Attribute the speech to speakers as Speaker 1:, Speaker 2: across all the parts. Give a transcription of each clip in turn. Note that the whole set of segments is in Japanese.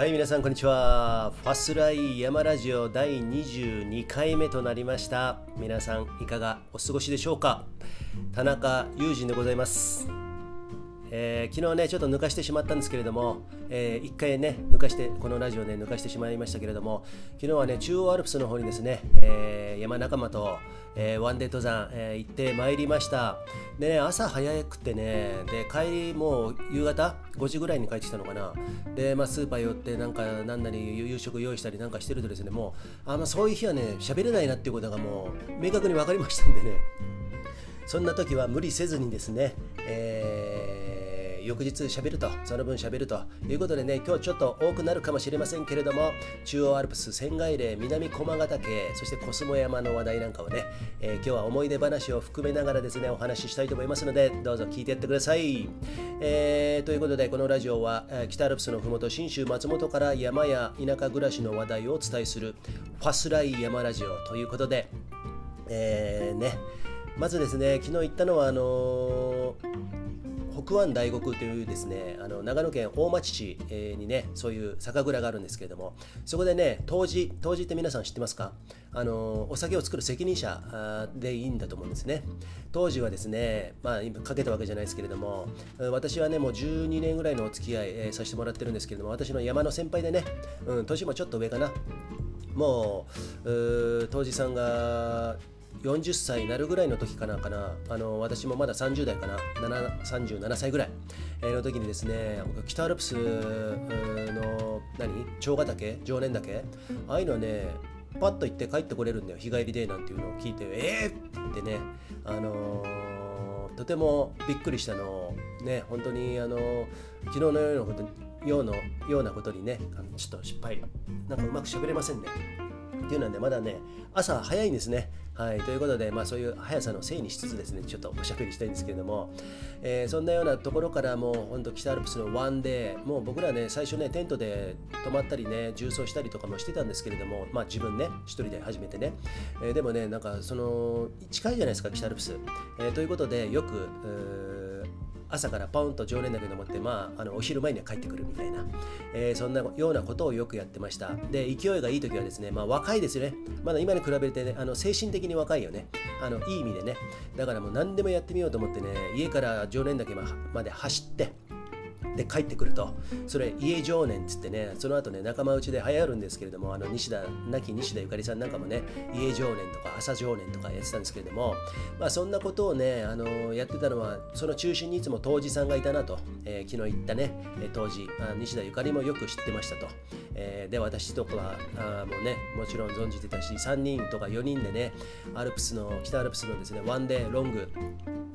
Speaker 1: はい皆さんこんにちは。ファスライ山ラジオ第22回目となりました。皆さんいかがお過ごしでしょうか？田中裕二でございます。えー、昨日ねちょっと抜かしてしまったんですけれども、えー、1回ね抜かしてこのラジオね抜かしてしまいましたけれども昨日はね中央アルプスの方にですね、えー、山仲間と、えワンデー登山、え行ってまいりました。でね朝早くてねで帰りもう夕方5時ぐらいに帰ってきたのかな。で、まあ、スーパー寄ってなんか何なり夕食用意したりなんかしてるとですねもうあ、まあ、そういう日はね喋れないなっていうことがもう明確に分かりましたんでね。そんな時は無理せずにですね、えー翌日喋ると、その分喋るということでね、今日ちょっと多くなるかもしれませんけれども、中央アルプス、仙外嶺、南駒ヶ岳、そしてコスモ山の話題なんかをね、えー、今日は思い出話を含めながらですね、お話ししたいと思いますので、どうぞ聞いてやってください。えー、ということで、このラジオは、北アルプスのふもと、信州松本から山や田舎暮らしの話題をお伝えする、ファスライ山ラジオということで、えー、ね、まずですね、昨日言ったのは、あのー北湾大国というですねあの長野県大町市にねそういう酒蔵があるんですけれどもそこでね当時当時って皆さん知ってますか？あのお酒を作る責任者でいいんだと思うんですね。当時はですねまあ今かけたわけじゃないですけれども私はねもう12年ぐらいのお付き合い、え、させてもらってるんですけれども私の山の先輩でね、うん、年もちょっと上かな。もう当時さんが40歳になるぐらいの時かなかな。あの私もまだ30代かな。37歳ぐらい。の時にですね北アルプスの何？長ヶ岳？常年岳？ああいうのねパッと行って帰ってこれるんだよ。日帰りでなんていうのを聞いてえー、ってね。あのー、とてもびっくりしたの。をね本当にあの、昨日のようなことようのようなことにねちょっと失敗。なんかうまくしゃべれませんね。っていうのはねまだね朝早いんですね。はい、ということで、まあ、そういう速さのせいにしつつですね、ちょっとおしゃべりしたいんですけれども、えー、そんなようなところからもう、本当、北アルプスのワンデー、もう僕らね、最初ね、テントで泊まったりね、重装したりとかもしてたんですけれども、まあ、自分ね、一人で始めてね、えー、でもね、なんか、その、近いじゃないですか、北アルプス。えー、ということで、よく、朝からポンと常連だけどもって、まあ、あのお昼前には帰ってくるみたいな、えー、そんなようなことをよくやってました。で勢いがいい時はですね、まあ、若いですよね。まだ今に比べてねあの精神的に若いよね。あのいい意味でね。だからもう何でもやってみようと思ってね家から常連岳まで走ってで帰ってくると。それ家常年っつってねその後ね仲間内で流行るんですけれどもあの西田亡き西田ゆかりさんなんかもね家常年とか朝常年とかやってたんですけれどもまあそんなことをねあのやってたのはその中心にいつも当時さんがいたなと、えー、昨日言ったね当時あ西田ゆかりもよく知ってましたと、えー、で私とかはあもうねもちろん存じてたし3人とか4人でねアルプスの北アルプスのですねワンデーロング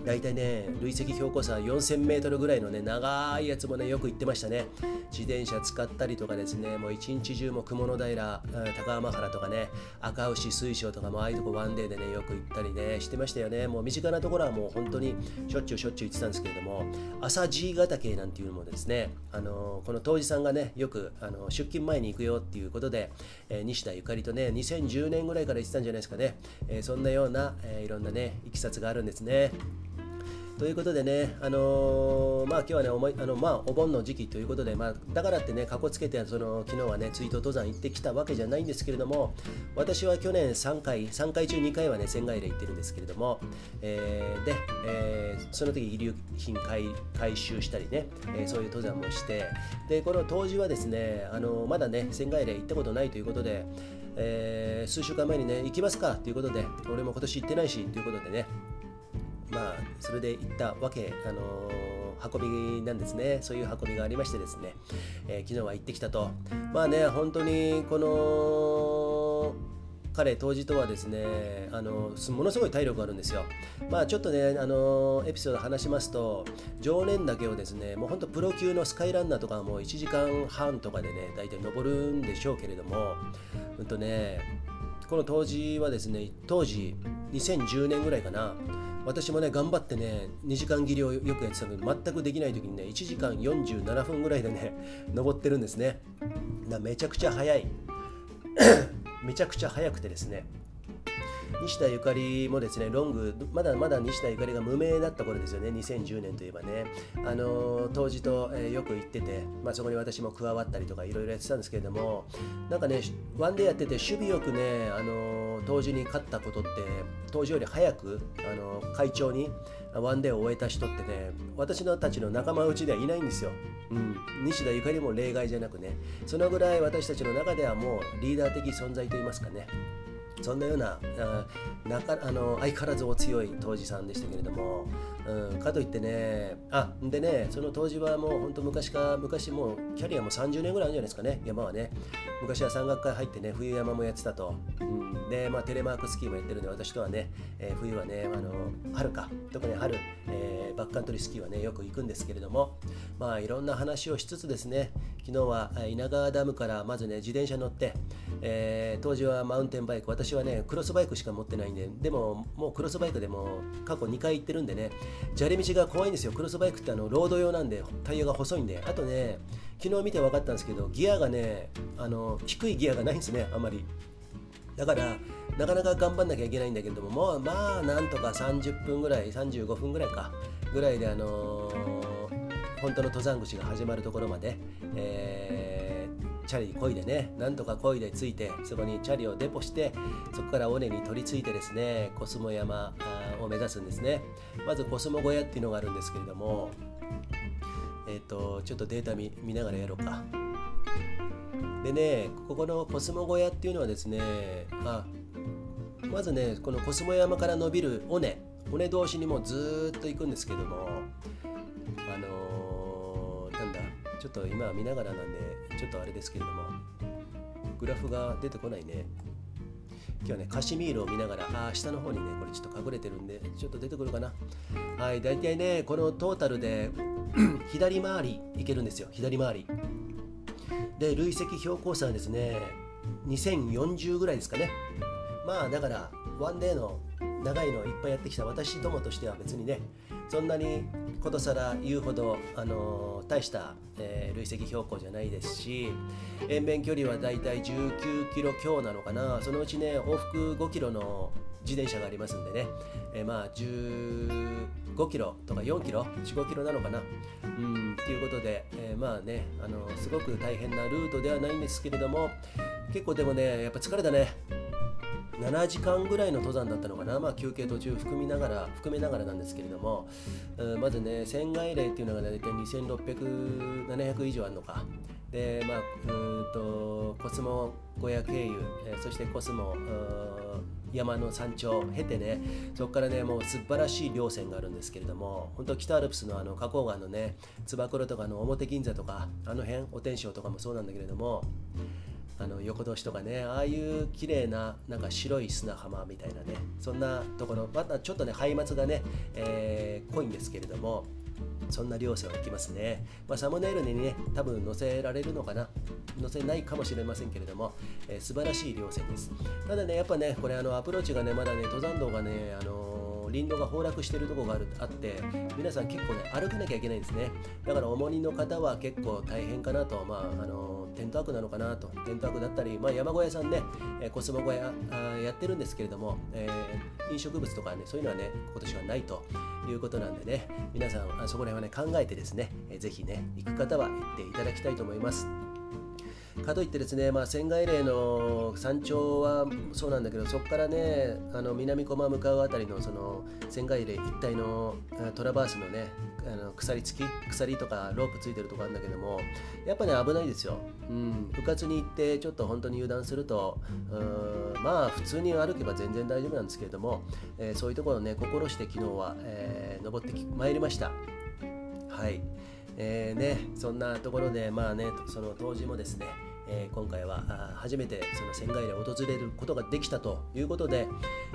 Speaker 1: 大体ね累積標高差4000メートルぐらいのね長いやつもねよく行ってましたね。自転車使ったりとかですねもう一日中も雲の平高浜原とかね赤牛水晶とかもああいうとこワンデーでねよく行ったりねしてましたよね。もう身近なところはもう本当にしょっちゅうしょっちゅう行ってたんですけれども朝 G ヶ岳なんていうのもですねあのこの当時さんがねよくあの出勤前に行くよっていうことで、えー、西田ゆかりとね2010年ぐらいから行ってたんじゃないですかね、えー、そんなような、えー、いろんなねいきさつがあるんですね。ということでね、あのー、まあ今日はね、思いあのまあお盆の時期ということで、まあだからってね、かこつけて、その昨日はね、追悼登山行ってきたわけじゃないんですけれども、私は去年3回、3回中2回はね、仙外で行ってるんですけれども、えー、で、えー、その時遺留品回回収したりね、えー、そういう登山もして、で、この当時はですね、あのまだね、仙外で行ったことないということで、えー、数週間前にね、行きますかということで、俺も今年行ってないしということでね、それで行ったわけ、あのー、運びなんですね。そういう運びがありましてですね、えー、昨日は行ってきたと。まあね、本当にこの彼当時とはですねあのものすごい体力があるんですよ。まあちょっとねあのエピソード話しますと常年だけをですねもう本当プロ級のスカイランナーとかもう1時間半とかでね大体登るんでしょうけれどもうんとねこの当時はですね当時2010年ぐらいかな私もね頑張ってね2時間切りをよくやってたので全くできない時にね1時間47分ぐらいでね 登ってるんですね。めちゃくちゃ早い。めちゃくちゃ早くてですね西田ゆかりもですねロングまだまだ西田ゆかりが無名だった頃ですよね2010年といえばね。あの当時と、えー、よく行ってて、まあ、そこに私も加わったりとかいろいろやってたんですけれどもなんかねワンデーやってて守備よくねあの当時に勝ったことって当時より早くあの会長にワンデーを終えた人ってね私のたちの仲間内ではいないんですよ、うん、西田ゆかりも例外じゃなくねそのぐらい私たちの中ではもうリーダー的存在といいますかね。そんなようなあなかあの相変わらずお強い当時さんでしたけれども、うん、かといってねあでねその当時はもう本当昔か昔もうキャリアも30年ぐらいあるんじゃないですかね山はね。昔は山岳会入ってね冬山もやってたと、うん、で、まあ、テレマークスキーもやってるんで私とはね、えー、冬はねあの春か。特に春、えー、バックカントリースキーはねよく行くんですけれどもまあいろんな話をしつつですね昨日は稲川ダムからまずね自転車乗って、えー、当時はマウンテンバイク私はねクロスバイクしか持ってないんででももうクロスバイクでも過去2回行ってるんでね砂利道が怖いんですよ。クロスバイクってあのロード用なんでタイヤが細いんで。あとね昨日見て分かったんですけどギアがねあの低いギアがないんですねあんまり。だからなかなか頑張んなきゃいけないんだけどももうまあなんとか30分ぐらい35分ぐらいかぐらいであのー本当の登山口が始まるところまで、えー、チャリ漕いでねなんとか漕いで着いてそこにチャリをデポしてそこから尾根に取り付いてですねコスモ山を目指すんですね。まずコスモ小屋っていうのがあるんですけれどもえっ、ー、とちょっとデータ見見ながらやろうか。でねここのコスモ小屋っていうのはですねあまずねこのコスモ山から伸びる尾根尾根同士にもずっと行くんですけどもちょっと今見ながらなんでちょっとあれですけれどもグラフが出てこないね。今日はねカシミールを見ながらあ下の方にねこれちょっと隠れてるんでちょっと出てくるかな。はい大体ねこのトータルで 左回りいけるんですよ。左回り。で累積標高差はですね2040ぐらいですかね。まあだからワンデーの長いのをいっぱいやってきた私どもとしては別にねそんなにことさら言うほど、あの大した、えー、累積標高じゃないですし塩弁距離はだいたい19キロ強なのかな。そのうちね往復5キロの自転車がありますんでね、えー、まあ15キロとか4キロ45キロなのかな。うんっていうことで、えー、まあねあのすごく大変なルートではないんですけれども結構でもねやっぱ疲れたね。7時間ぐらいの登山だったのかな、まあ、休憩途中含みながら含めながらなんですけれども、うん、まずね仙外霊っていうのが大体2600、700以上あるのか。で、まあ、うんとコスモ小屋経由、えー、そしてコスモ山の山頂を経てねそこからねもう素晴らしい稜線があるんですけれども。本当北アルプスのあの花崗岩のね燕とかの表銀座とかあの辺お天正とかもそうなんだけれども。あの横通しとかねああいう綺麗ななんか白い砂浜みたいなねそんなところまたちょっとねハイマツがね、えー、濃いんですけれどもそんな稜線を行きますね、まあ、サムネイルにね多分載せられるのかな載せないかもしれませんけれども、えー、素晴らしい稜線です。ただねやっぱねこれあのアプローチがねまだね登山道がねあの林道が崩落しているところがあるあって皆さん結構ね歩かなきゃいけないんですね。だから重荷の方は結構大変かなと。まああのテントワークなのかなと。テントワークだったり、まあ、山小屋さんね、えコスモ小屋あやってるんですけれども、えー、飲食物とかねそういうのはね今年はないということなんでね皆さんそこら辺はね考えてですね、えー、ぜひね行く方は行っていただきたいと思います。かといってですね、まあ、仙外霊の山頂はそうなんだけどそこからねあの南駒向かうあたりのその仙外霊一帯のトラバースのねあの鎖付き鎖とかロープついてるとこあるんだけどもやっぱね危ないですよ、うん、部活に行ってちょっと本当に油断するとうんまあ普通に歩けば全然大丈夫なんですけれども、えー、そういうところをね心して昨日は、えー、登ってまいりました。はい。えーね、そんなところで、まあね、その当時もですね、えー、今回は初めてその仙外で訪れることができたということで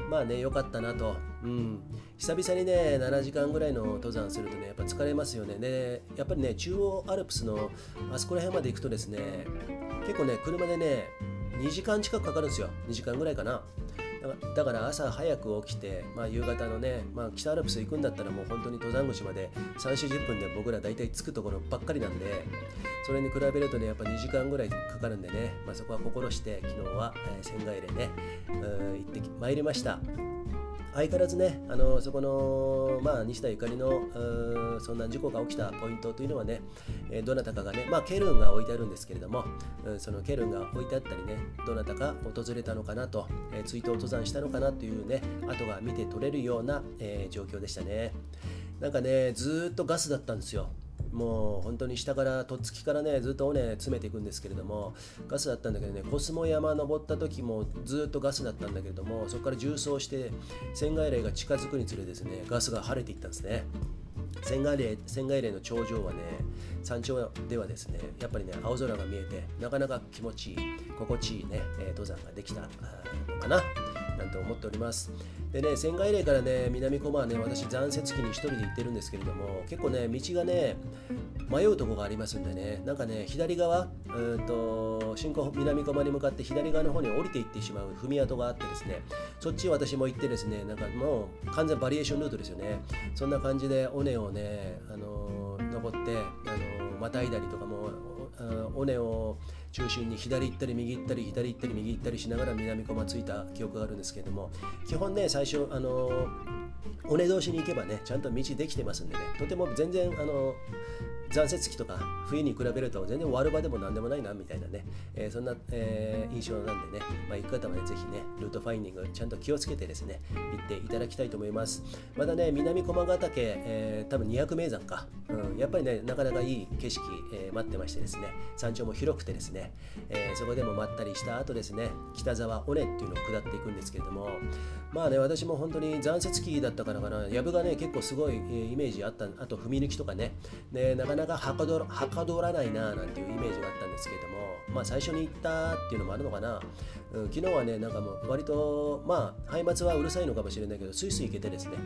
Speaker 1: まあね良かったなと、うん、久々にね7時間ぐらいの登山するとねやっぱ疲れますよね。でやっぱりね中央アルプスのあそこら辺まで行くとですね結構ね車でね2時間近くかかるんですよ。2時間ぐらいかな。だから朝早く起きて、まあ、夕方のね、まあ、北アルプス行くんだったらもう本当に登山口まで3、40分で僕ら大体着くところばっかりなんでそれに比べるとねやっぱ2時間ぐらいかかるんでね、まあ、そこは心して昨日は、えー、仙台でね行ってまいりました。相変わらずね、あのそこの、まあ、西田ゆかりのそんな事故が起きたポイントというのはね、えどなたかがね、まあ、ケルンが置いてあるんですけれども、うん、そのケルンが置いてあったりね、どなたか訪れたのかなと、えー、追悼登山したのかなというね、跡が見て取れるような、えー、状況でしたね。なんかね、ずっとガスだったんですよ。もう本当に下からとっつきからねずっと尾根詰めていくんですけれどもガスだったんだけどねコスモ山登った時もずっとガスだったんだけれどもそこから重走して仙外霊が近づくにつれですねガスが晴れていったんですね。仙外霊仙外霊の頂上はね山頂ではですねやっぱりね青空が見えてなかなか気持ちいい心地いいね、え登山ができたのかな。なんて思っております。でね仙外霊からね南駒はね私残雪期に1人で行ってるんですけれども結構ね道がね迷うとこがありますんでねなんかね左側うんと新興南駒に向かって左側の方に降りていってしまう踏み跡があってですねそっち私も行ってですねなんかもう完全バリエーションルートですよね。そんな感じで尾根をねあの登ってあのまたいだりとかも尾根を中心に左行ったり右行ったり左行ったり右行ったりしながら南駒ついた記憶があるんですけれども基本ね最初あの尾根同士に行けばねちゃんと道できてますんでねとても全然あの残雪期とか冬に比べると全然終わる場でも何でもないなみたいなね、えー、そんな、えー、印象なんでね、まあ、行く方はねぜひねルートファインディングちゃんと気をつけてですね行っていただきたいと思います。またね南駒ヶ岳、えー、多分200名山か、うん、やっぱりねなかなかいい景色、えー、待ってましてですね。山頂も広くてですね、えー、そこでもまったりした後ですね北沢尾根っていうのを下っていくんですけれども。まあね私も本当に残雪期だったからかな。藪がね結構すごい、えー、イメージあった。あと踏み抜きとかね。ねなかなかはかどらはかどらないななんていうイメージがあったんですけれどもまあ最初に行ったっていうのもあるのかな、うん、昨日はねなんかもう割とまあハ末はうるさいのかもしれないけどスイスイ行けてですね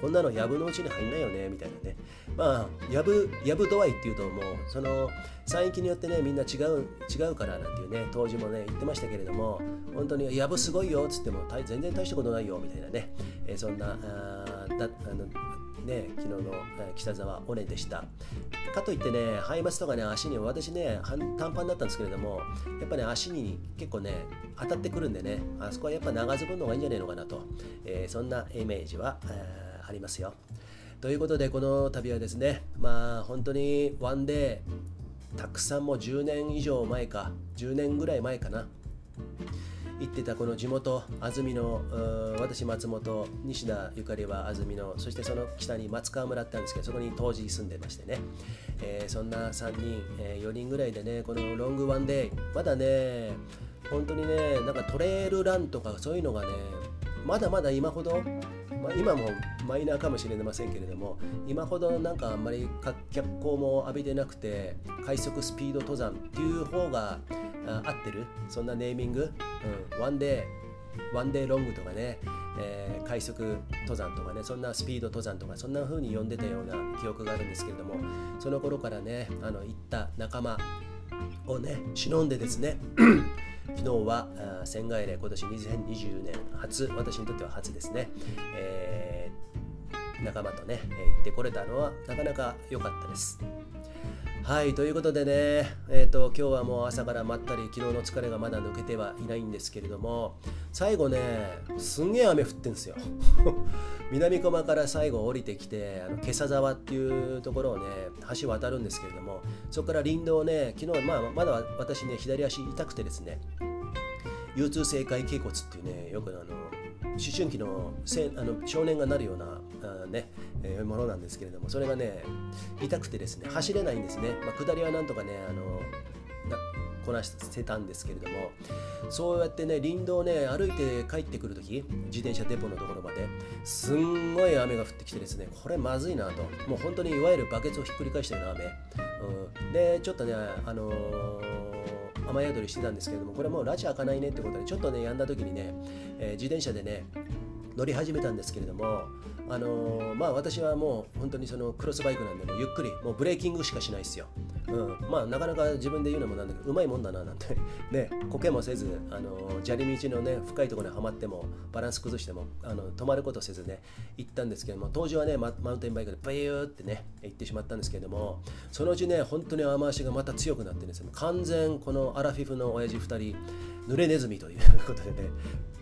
Speaker 1: こんなの藪のうちに入んないよねみたいなね。まあ藪藪度合いっていうともう。その山域によってねみんな違う違うからなんていうね当時もね言ってましたけれども本当に藪すごいよっつっても全然大したことないよみたいなね、えー、そんなあだあのね、昨日の北沢尾根でした。かといってね、ハイマスとかね、足に、私ね、短パンだったんですけれども、やっぱね、足に結構ね、当たってくるんでね、あそこはやっぱ長ズボンの方がいいんじゃないのかなと、えー、そんなイメージは、えー、ありますよ。ということで、この旅はですね、まあ、本当にワンデー、たくさんもう10年以上前か、10年ぐらい前かな。行ってたこの地元安曇野私松本西田ゆかりは安曇野そしてその北に松川村ってあるんですけどそこに当時住んでましてね、えー、そんな3人、えー、4人ぐらいでねこのロングワンデーまだね本当にねなんかトレイルランとかそういうのがねまだまだ今ほどまあ、今もマイナーかもしれませんけれども今ほどなんかあんまり脚光も浴びてなくて快速スピード登山っていう方が合ってる？そんなネーミング、うん、ワンデーワンデーロングとかね、えー、快速登山とかね。そんなスピード登山とかそんな風に呼んでたような記憶があるんですけれども。その頃からねあの行った仲間をね忍んでですね。昨日は仙外霊今年2020年初私にとっては初ですね、えー、仲間とね行ってこれたのはなかなか良かったです。はいということでね、えーと、今日はもう朝からまったり昨日の疲れがまだ抜けてはいないんですけれども最後ねすんげえ雨降ってんですよ。南駒から最後降りてきてあの今朝沢っていうところをね橋渡るんですけれどもそこから林道をね昨日、まあ、まだ私ね左足痛くてですね腰痛性外頸骨っていうねよくあの思春期のせあの少年がなるようなあ、ねえ、ものなんですけれどもそれがね痛くてですね走れないんですね、まあ、下りはなんとかねあのこなしてたんですけれどもそうやってね林道をね歩いて帰ってくる時自転車デポのところまですんごい雨が降ってきてですねこれまずいなと。もう本当にいわゆるバケツをひっくり返したような雨、うん、でちょっとねあのー、雨宿りしてたんですけれどもこれもうラチ開かないねってことでちょっとねやんだ時にね、えー、自転車でね乗り始めたんですけれどもあのー、まあ私はもう本当にそのクロスバイクなんでもゆっくりもうブレーキングしかしないですよ。うん、まあなかなか自分で言うのもなんだけどうまいもんだななんて。ねこけもせずあの砂利道のね深いところにはまってもバランス崩してもあの止まることせずね行ったんですけども当時はねマウンテンバイクでブユーってね行ってしまったんですけれどもそのうちね本当に雨足がまた強くなってですね完全このアラフィフの親父2人濡れネズミということでね。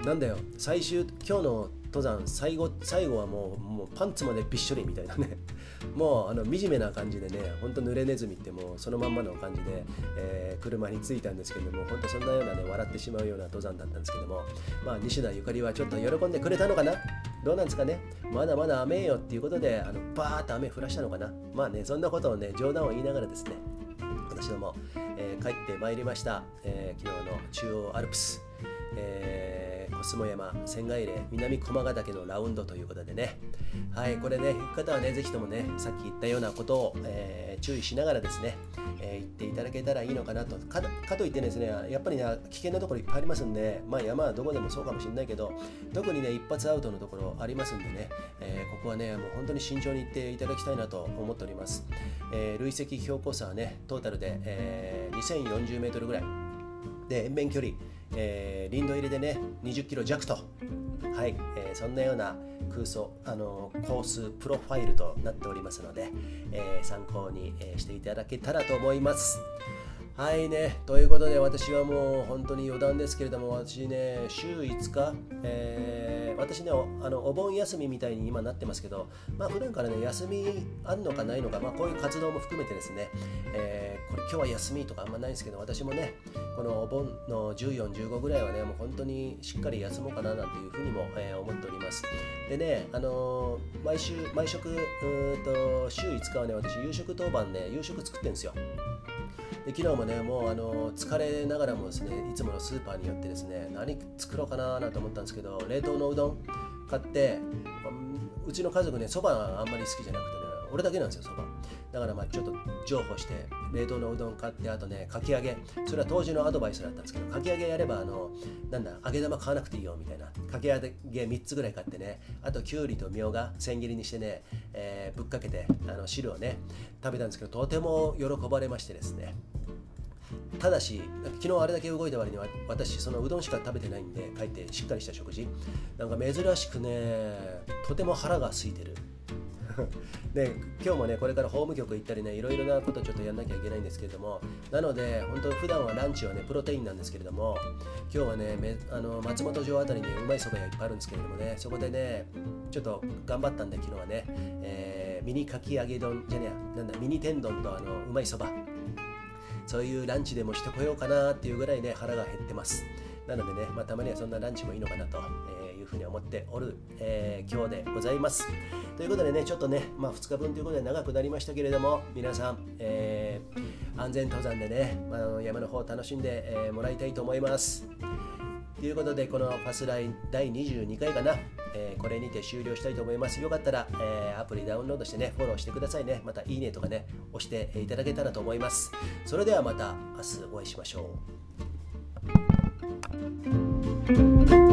Speaker 1: なんだよ最終今日の登山最後最後はもうもうパンツまでびっしょりみたいなね。もうあの惨めな感じでねほんと濡れネズミってもうそのまんまの感じで、えー、車に着いたんですけども本当そんなようなね笑ってしまうような登山だったんですけどもまあ西田ゆかりはちょっと喜んでくれたのかな？どうなんですかね？まだまだ雨よっていうことであのバーッと雨降らしたのかな？まあねそんなことをね冗談を言いながらですね私ども、えー、帰ってまいりました、えー、昨日の中央アルプス、えーコスモ山千賀入れ南駒ヶ岳のラウンドということでね。はいこれね行く方はねぜひともねさっき言ったようなことを、えー、注意しながらですね、えー、行っていただけたらいいのかなと。かといってですねやっぱりね危険なところいっぱいありますんでまあ山はどこでもそうかもしれないけど特にね一発アウトのところありますんでね、えー、ここはねもう本当に慎重に行っていただきたいなと思っております、え累積標高差はねトータルで、え 2040m ぐらい。で塩面距離。えー、林道入れでね20キロ弱と、はいえー、そんなような空想あのコースプロファイルとなっておりますので、えー、参考に、していただけたらと思います。はいね、ということで私はもう本当に余談ですけれども私ね週5日、えー、私ねあのお盆休みみたいに今なってますけどまあ普段からね休みあるのかないのか、まあ、こういう活動も含めてですね、えー、これ今日は休みとかあんまないんですけど私もねこのお盆の14、15ぐらいはねもう本当にしっかり休もうかななんていうふうにも、えー、思っております。でね、あのー、毎週毎食うと週5日はね私夕食当番で夕食作ってるんですよ。で昨日もねもうあの疲れながらもですねいつものスーパーによってですね何作ろうかななんて思ったんですけど冷凍のうどん買ってうちの家族ねそばあんまり好きじゃなくてね俺だけなんですよそば。だからまあちょっと譲歩して冷凍のうどん買ってあとねかき揚げ。それは当時のアドバイスだったんですけどかき揚げやればあのなんだ揚げ玉買わなくていいよみたいな。かき揚げ3つぐらい買ってね。あときゅうりとみょうが千切りにしてね、えー、ぶっかけてあの汁をね食べたんですけどとても喜ばれましてですね。ただし昨日あれだけ動いた割には私そのうどんしか食べてないんで帰ってしっかりした食事。なんか珍しくねとても腹が空いてる。で今日もねこれから法務局行ったりねいろいろなことちょっとやんなきゃいけないんですけれどもなので本当普段はランチはねプロテインなんですけれども今日はねめあの松本城あたりにうまいそば屋いっぱいあるんですけれどもねそこでねちょっと頑張ったんで昨日はね、えー、ミニかき揚げ丼じゃねえなんだミニ天丼とあのうまいそばそういうランチでもしてこようかなっていうぐらいね腹が減ってます。なのでね、まあ、たまにはそんなランチもいいのかなというふうに思っておる、えー、今日でございます。ということでねちょっとね、まあ、2日分ということで長くなりましたけれども皆さん、えー、安全登山でね、まあ、山の方楽しんで、え、もらいたいと思います。ということでこのファスライン第22回かな、えー、これにて終了したいと思います。よかったら、えー、アプリダウンロードしてねフォローしてくださいね。またいいねとかね押していただけたらと思います。それではまた明日お会いしましょう。Música